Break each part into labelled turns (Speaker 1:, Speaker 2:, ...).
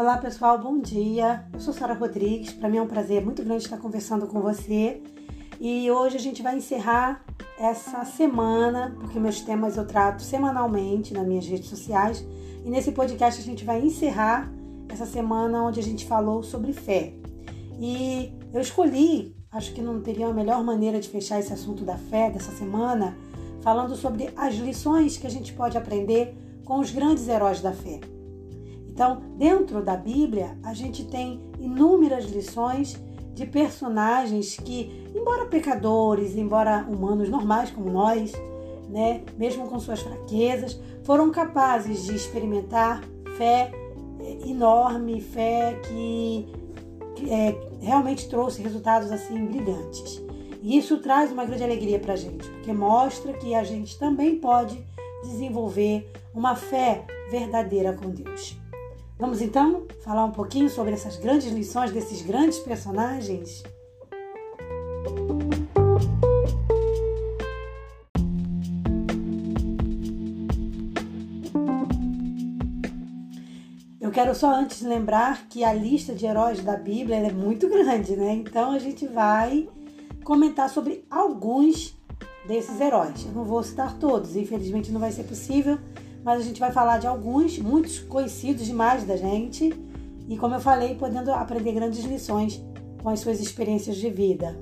Speaker 1: Olá pessoal, bom dia. Eu sou Sara Rodrigues. Para mim é um prazer muito grande estar conversando com você. E hoje a gente vai encerrar essa semana, porque meus temas eu trato semanalmente nas minhas redes sociais. E nesse podcast a gente vai encerrar essa semana onde a gente falou sobre fé. E eu escolhi, acho que não teria a melhor maneira de fechar esse assunto da fé dessa semana, falando sobre as lições que a gente pode aprender com os grandes heróis da fé. Então, dentro da Bíblia, a gente tem inúmeras lições de personagens que, embora pecadores, embora humanos normais como nós, né, mesmo com suas fraquezas, foram capazes de experimentar fé é, enorme, fé que, que é, realmente trouxe resultados assim brilhantes. E isso traz uma grande alegria para a gente, porque mostra que a gente também pode desenvolver uma fé verdadeira com Deus. Vamos então falar um pouquinho sobre essas grandes lições desses grandes personagens? Eu quero só antes lembrar que a lista de heróis da Bíblia é muito grande, né? Então a gente vai comentar sobre alguns desses heróis. Eu não vou citar todos, infelizmente não vai ser possível, mas a gente vai falar de alguns, muitos conhecidos demais da gente, e como eu falei, podendo aprender grandes lições com as suas experiências de vida.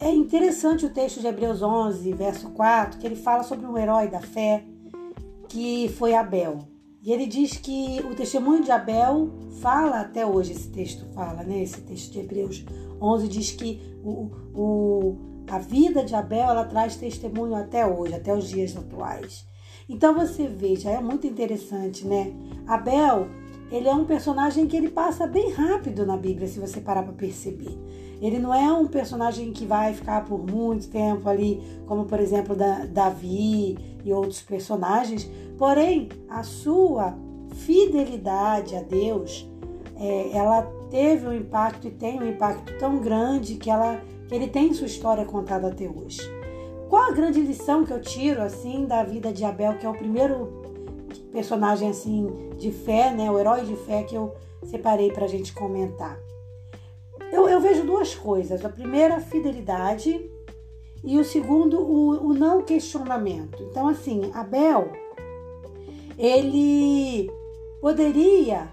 Speaker 1: É interessante o texto de Hebreus 11, verso 4, que ele fala sobre um herói da fé que foi Abel. E ele diz que o testemunho de Abel fala até hoje, esse texto fala, né? Esse texto de Hebreus 11 diz que o, o, a vida de Abel ela traz testemunho até hoje, até os dias atuais. Então você veja, é muito interessante, né? Abel, ele é um personagem que ele passa bem rápido na Bíblia, se você parar para perceber. Ele não é um personagem que vai ficar por muito tempo ali, como por exemplo da, Davi e outros personagens. Porém, a sua fidelidade a Deus, é, ela teve um impacto e tem um impacto tão grande que, ela, que ele tem sua história contada até hoje. Qual a grande lição que eu tiro assim da vida de Abel, que é o primeiro personagem assim de fé, né, o herói de fé que eu separei para a gente comentar? Eu, eu vejo duas coisas. A primeira, a fidelidade, e o segundo, o, o não questionamento. Então, assim, Abel, ele poderia,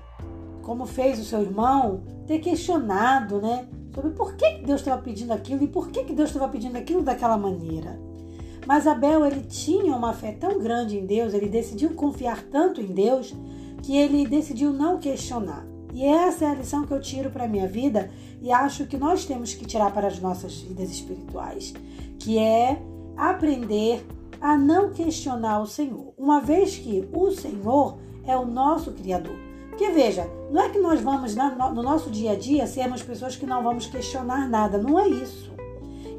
Speaker 1: como fez o seu irmão, ter questionado, né? Sobre por que Deus estava pedindo aquilo e por que Deus estava pedindo aquilo daquela maneira. Mas Abel, ele tinha uma fé tão grande em Deus, ele decidiu confiar tanto em Deus, que ele decidiu não questionar. E essa é a lição que eu tiro para a minha vida e acho que nós temos que tirar para as nossas vidas espirituais, que é aprender a não questionar o Senhor, uma vez que o Senhor é o nosso Criador. Porque veja, não é que nós vamos no nosso dia a dia sermos pessoas que não vamos questionar nada, não é isso.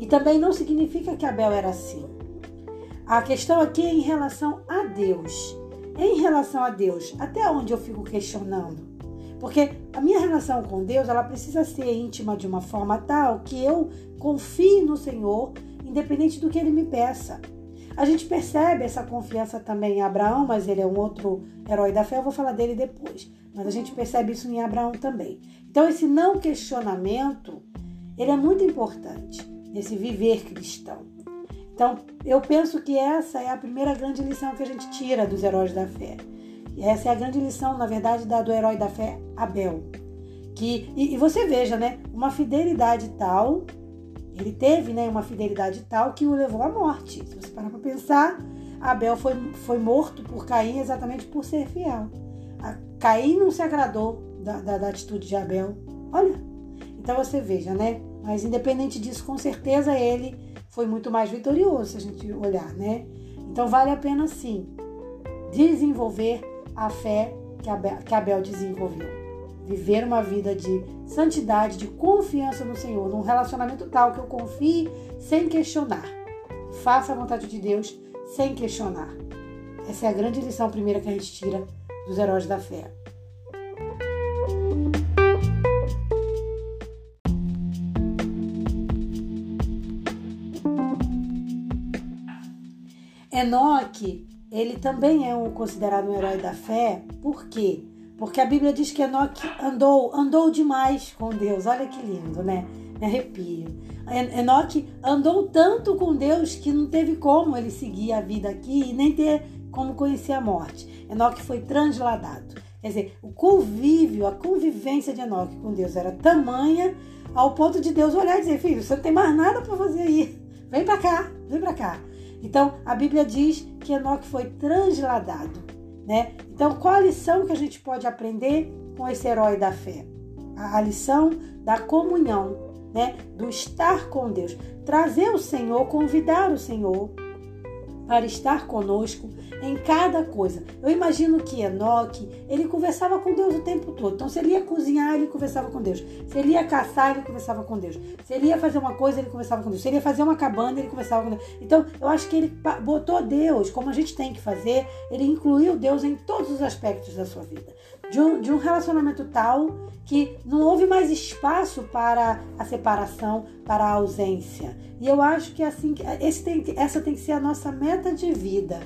Speaker 1: E também não significa que Abel era assim. A questão aqui é em relação a Deus. Em relação a Deus, até onde eu fico questionando? Porque a minha relação com Deus, ela precisa ser íntima de uma forma tal que eu confie no Senhor, independente do que ele me peça. A gente percebe essa confiança também em Abraão, mas ele é um outro herói da fé, eu vou falar dele depois. Mas a gente percebe isso em Abraão também. Então esse não questionamento, ele é muito importante nesse viver cristão. Então, eu penso que essa é a primeira grande lição que a gente tira dos heróis da fé. E essa é a grande lição, na verdade, da, do herói da fé, Abel. Que, e, e, você veja, né? Uma fidelidade tal, ele teve né, uma fidelidade tal que o levou à morte. Se você parar para pensar, Abel foi, foi morto por Caim exatamente por ser fiel. A, Caim não se agradou da, da, da atitude de Abel. Olha, então você veja, né? Mas independente disso, com certeza ele foi muito mais vitorioso, se a gente olhar, né? Então vale a pena sim desenvolver a fé que Abel, que Abel desenvolveu. Viver uma vida de santidade, de confiança no Senhor, num relacionamento tal que eu confie sem questionar. Faça a vontade de Deus sem questionar. Essa é a grande lição primeira que a gente tira dos heróis da fé. Enoque ele também é um, considerado um herói da fé, por quê? Porque a Bíblia diz que Enoque andou, andou demais com Deus. Olha que lindo, né? Me arrepio. Enoque andou tanto com Deus que não teve como ele seguir a vida aqui e nem ter como conhecer a morte. Enoque foi transladado. Quer dizer, o convívio, a convivência de Enoque com Deus era tamanha ao ponto de Deus olhar e dizer: Filho, você não tem mais nada para fazer aí. Vem para cá, vem para cá. Então, a Bíblia diz que Enoque foi transladado. Né? Então, qual a lição que a gente pode aprender com esse herói da fé? A lição da comunhão, né? do estar com Deus. Trazer o Senhor, convidar o Senhor para estar conosco em cada coisa. Eu imagino que Enoque, ele conversava com Deus o tempo todo. Então, se ele ia cozinhar, ele conversava com Deus. Se ele ia caçar, ele conversava com Deus. Se ele ia fazer uma coisa, ele conversava com Deus. Se ele ia fazer uma cabana, ele conversava com Deus. Então, eu acho que ele botou Deus, como a gente tem que fazer, ele incluiu Deus em todos os aspectos da sua vida. De um, de um relacionamento tal que não houve mais espaço para a separação, para a ausência. E eu acho que assim, esse tem, essa tem que ser a nossa meta de vida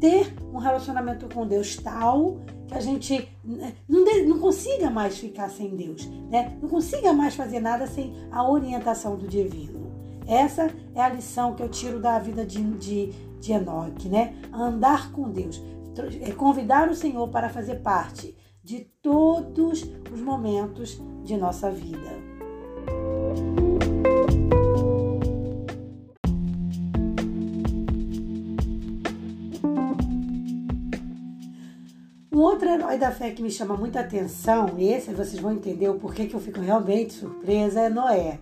Speaker 1: ter um relacionamento com Deus tal que a gente né, não, não consiga mais ficar sem Deus, né? não consiga mais fazer nada sem a orientação do divino. Essa é a lição que eu tiro da vida de, de, de Enoque, né? Andar com Deus, é convidar o Senhor para fazer parte de todos os momentos de nossa vida. Um outro herói da fé que me chama muita atenção, e esse vocês vão entender o porquê que eu fico realmente surpresa, é Noé.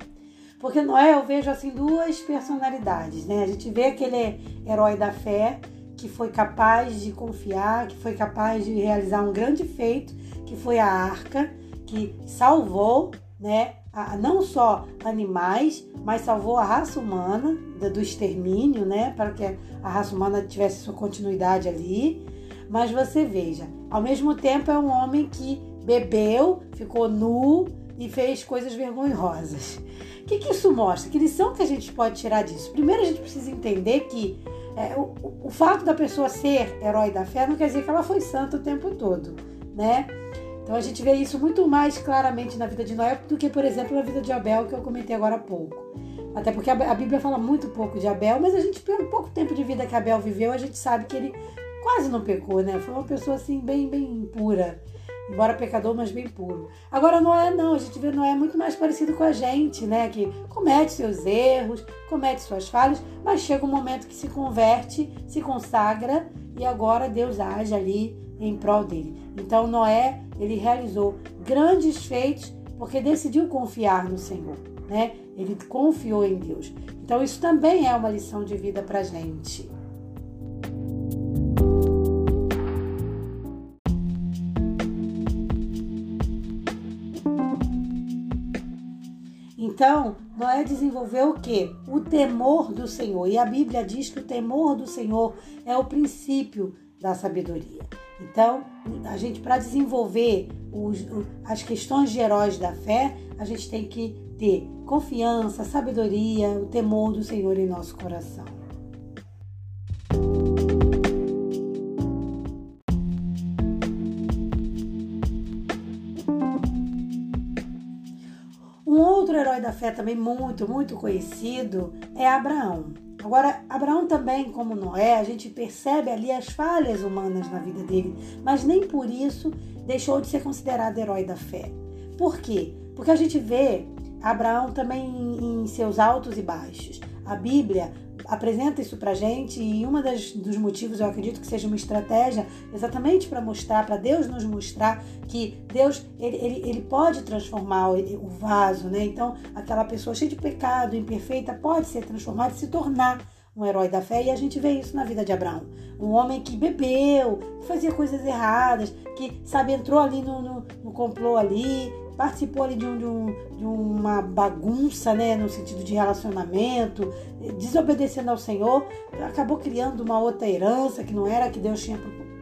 Speaker 1: Porque Noé eu vejo assim duas personalidades, né? A gente vê aquele herói da fé que foi capaz de confiar, que foi capaz de realizar um grande feito, que foi a arca, que salvou, né, não só animais, mas salvou a raça humana do extermínio, né, para que a raça humana tivesse sua continuidade ali. Mas você veja, ao mesmo tempo é um homem que bebeu, ficou nu e fez coisas vergonhosas. O que, que isso mostra? Que lição que a gente pode tirar disso? Primeiro, a gente precisa entender que é, o, o, fato da pessoa ser herói da fé não quer dizer que ela foi santa o tempo todo, né? Então a gente vê isso muito mais claramente na vida de Noé do que, por exemplo, na vida de Abel, que eu comentei agora há pouco. Até porque a Bíblia fala muito pouco de Abel, mas a gente, pelo pouco tempo de vida que Abel viveu, a gente sabe que ele quase não pecou, né? Foi uma pessoa assim, bem, bem pura. Embora pecador, mas bem puro. Agora, Noé não, a gente vê Noé muito mais parecido com a gente, né? Que comete seus erros, comete suas falhas, mas chega um momento que se converte, se consagra e agora Deus age ali em prol dele. Então, Noé, ele realizou grandes feitos porque decidiu confiar no Senhor, né? Ele confiou em Deus. Então, isso também é uma lição de vida para gente. Então, Noé desenvolveu o que? O temor do Senhor. E a Bíblia diz que o temor do Senhor é o princípio da sabedoria. Então, a gente, para desenvolver os, as questões de heróis da fé, a gente tem que ter confiança, sabedoria, o temor do Senhor em nosso coração. Da fé também muito, muito conhecido é Abraão. Agora, Abraão também, como Noé, a gente percebe ali as falhas humanas na vida dele, mas nem por isso deixou de ser considerado herói da fé. Por quê? Porque a gente vê Abraão também em seus altos e baixos. A Bíblia apresenta isso pra gente e uma das, dos motivos eu acredito que seja uma estratégia exatamente para mostrar, para Deus nos mostrar que Deus ele, ele, ele pode transformar o, o, vaso, né? Então aquela pessoa cheia de pecado, imperfeita, pode ser transformada e se tornar um herói da fé, e a gente vê isso na vida de Abraão. Um homem que bebeu, que fazia coisas erradas, que, sabe, entrou ali no, no, no complô ali, participou ali de, um, de, um, de, uma bagunça, né, no sentido de relacionamento, desobedecendo ao Senhor, acabou criando uma outra herança que não era a que Deus tinha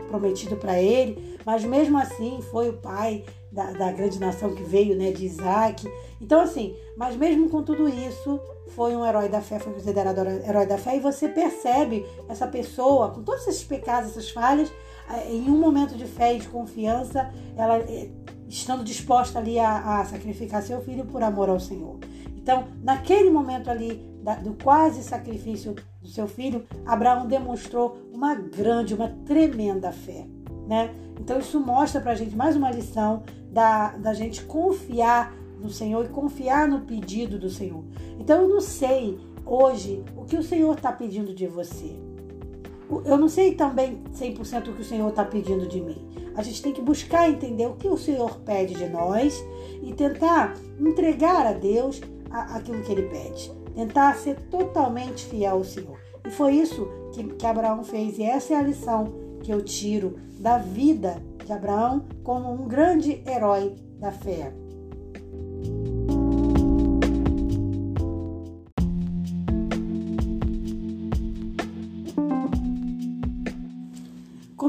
Speaker 1: prometido para ele, mas mesmo assim foi o pai da, da, grande nação que veio, né, de Isaac. Então, assim, mas mesmo com tudo isso, foi um herói da fé, foi considerado herói da fé, e você percebe essa pessoa, com todos esses pecados, essas falhas, eh, em um momento de fé e de confiança, ela eh, estando disposta ali a, a sacrificar seu filho por amor ao Senhor. Então, naquele momento ali da, do quase sacrifício do seu filho, Abraão demonstrou uma grande, uma tremenda fé. Né? Então, isso mostra para a gente mais uma lição da, da gente confiar no Senhor e confiar no pedido do Senhor. Então, eu não sei hoje o que o Senhor está pedindo de você. Eu não sei também 100% o que o Senhor está pedindo de mim. A gente tem que buscar entender o que o Senhor pede de nós e tentar entregar a Deus aquilo que ele pede. Tentar ser totalmente fiel ao Senhor. E foi isso que, que Abraão fez. E essa é a lição que eu tiro da vida de Abraão como um grande herói da fé.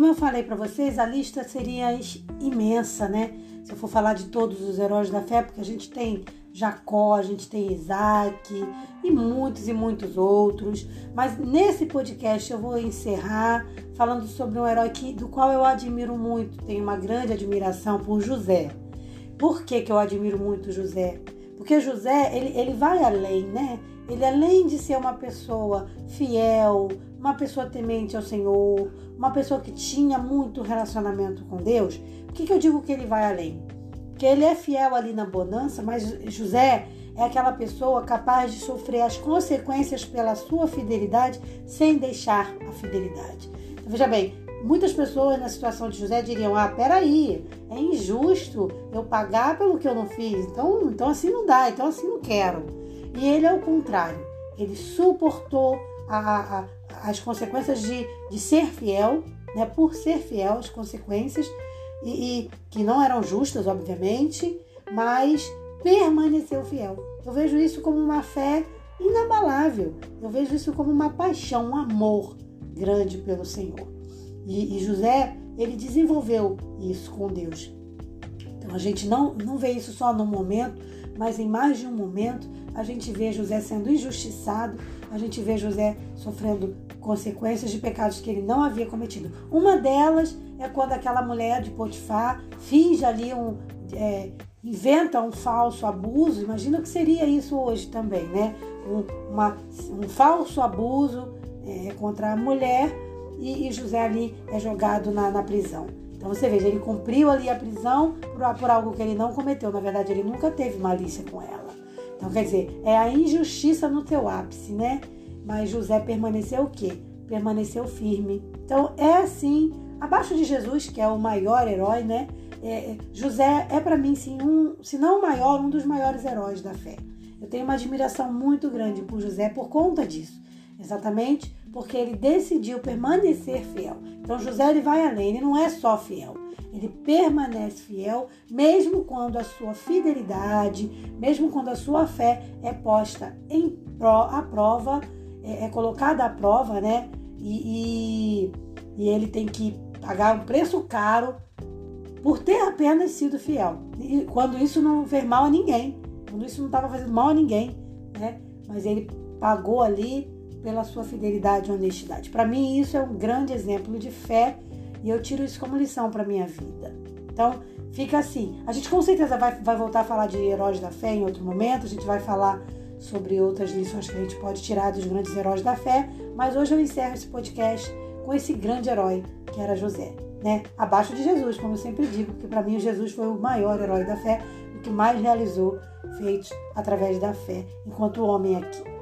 Speaker 1: Como eu falei para vocês, a lista seria imensa, né? Se eu for falar de todos os heróis da fé, porque a gente tem Jacó, a gente tem Isaac e muitos e muitos outros. Mas nesse podcast eu vou encerrar falando sobre um herói que, do qual eu admiro muito, tenho uma grande admiração por José. Por que, que eu admiro muito José? Porque José, ele, ele vai além, né? Ele, além de ser uma pessoa fiel, uma pessoa temente ao Senhor, uma pessoa que tinha muito relacionamento com Deus, por que, que eu digo que ele vai além? que ele é fiel ali na bonança, mas José é aquela pessoa capaz de sofrer as consequências pela sua fidelidade sem deixar a fidelidade. Então, veja bem, muitas pessoas na situação de José diriam: Ah, peraí, é injusto eu pagar pelo que eu não fiz, então, então assim não dá, então assim não quero. E ele é o contrário, ele suportou a, a, as consequências de, de ser fiel, né, por ser fiel, as consequências e, e que não eram justas, obviamente, mas permaneceu fiel. Eu vejo isso como uma fé inabalável. Eu vejo isso como uma paixão, um amor grande pelo Senhor. E, e, José, ele desenvolveu isso com Deus. Então a gente não, não vê isso só no momento, mas em mais de um momento a gente vê José sendo injustiçado, a gente vê José sofrendo consequências de pecados que ele não havia cometido. Uma delas é quando aquela mulher de Potifar finge ali um. É, inventa um falso abuso. Imagina o que seria isso hoje também, né? Um, uma, um falso abuso é, contra a mulher e, e, José ali é jogado na, na prisão. Então você veja, ele cumpriu ali a prisão por, por algo que ele não cometeu. Na verdade, ele nunca teve malícia com ela. Então, quer dizer, é a injustiça no teu ápice, né? Mas José permaneceu o quê? Permaneceu firme. Então, é assim Abaixo de Jesus, que é o maior herói, né? É, é José é para mim, sim, um, se não o maior, um dos maiores heróis da fé. Eu tenho uma admiração muito grande por José por conta disso. Exatamente porque ele decidiu permanecer fiel. Então José ele vai além, ele não é só fiel. Ele permanece fiel mesmo quando a sua fidelidade, mesmo quando a sua fé é posta em pró, à prova, é, é colocada à prova, né? E, e, e ele tem que pagar um preço caro por ter apenas sido fiel. E quando isso não fez mal a ninguém, quando isso não estava fazendo mal a ninguém, né? Mas ele pagou ali pela sua fidelidade e honestidade. Para mim, isso é um grande exemplo de fé e eu tiro isso como lição para minha vida. Então, fica assim. A gente com certeza vai, vai voltar a falar de heróis da fé em outro momento, a gente vai falar sobre outras lições que a gente pode tirar dos grandes heróis da fé, mas hoje eu encerro esse podcast com esse grande herói que era José, né? Abaixo de Jesus, como eu sempre digo, porque para mim Jesus foi o maior herói da fé, o que mais realizou feitos através da fé, enquanto homem aqui.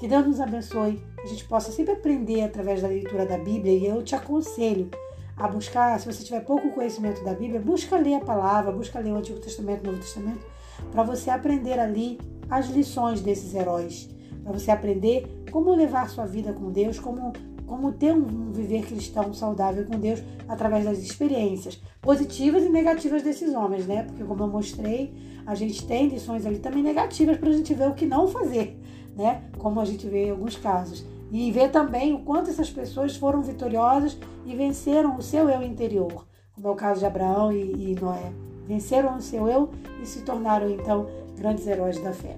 Speaker 1: Que Deus nos abençoe, que a gente possa sempre aprender através da leitura da Bíblia e eu te aconselho a buscar, se você tiver pouco conhecimento da Bíblia, busca ler a palavra, busca ler o Antigo Testamento, o Novo Testamento, para você aprender ali as lições desses heróis, para você aprender como levar sua vida com Deus, como como ter um viver cristão saudável com Deus através das experiências positivas e negativas desses homens, né? Porque como eu mostrei, a gente tem lições ali também negativas para a gente ver o que não fazer, né? Como a gente vê em alguns casos. E ver também o quanto essas pessoas foram vitoriosas e venceram o seu eu interior, como é o caso de Abraão e, e Noé. Venceram o seu eu e se tornaram então grandes heróis da fé.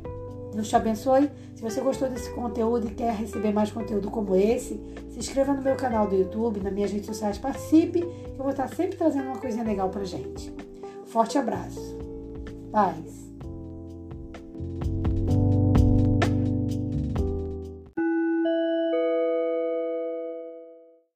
Speaker 1: Deus te abençoe. Se você gostou desse conteúdo e quer receber mais conteúdo como esse, se inscreva no meu canal do YouTube, nas minhas redes sociais, participe, que eu vou estar sempre trazendo uma coisinha legal pra gente. Forte abraço. Paz.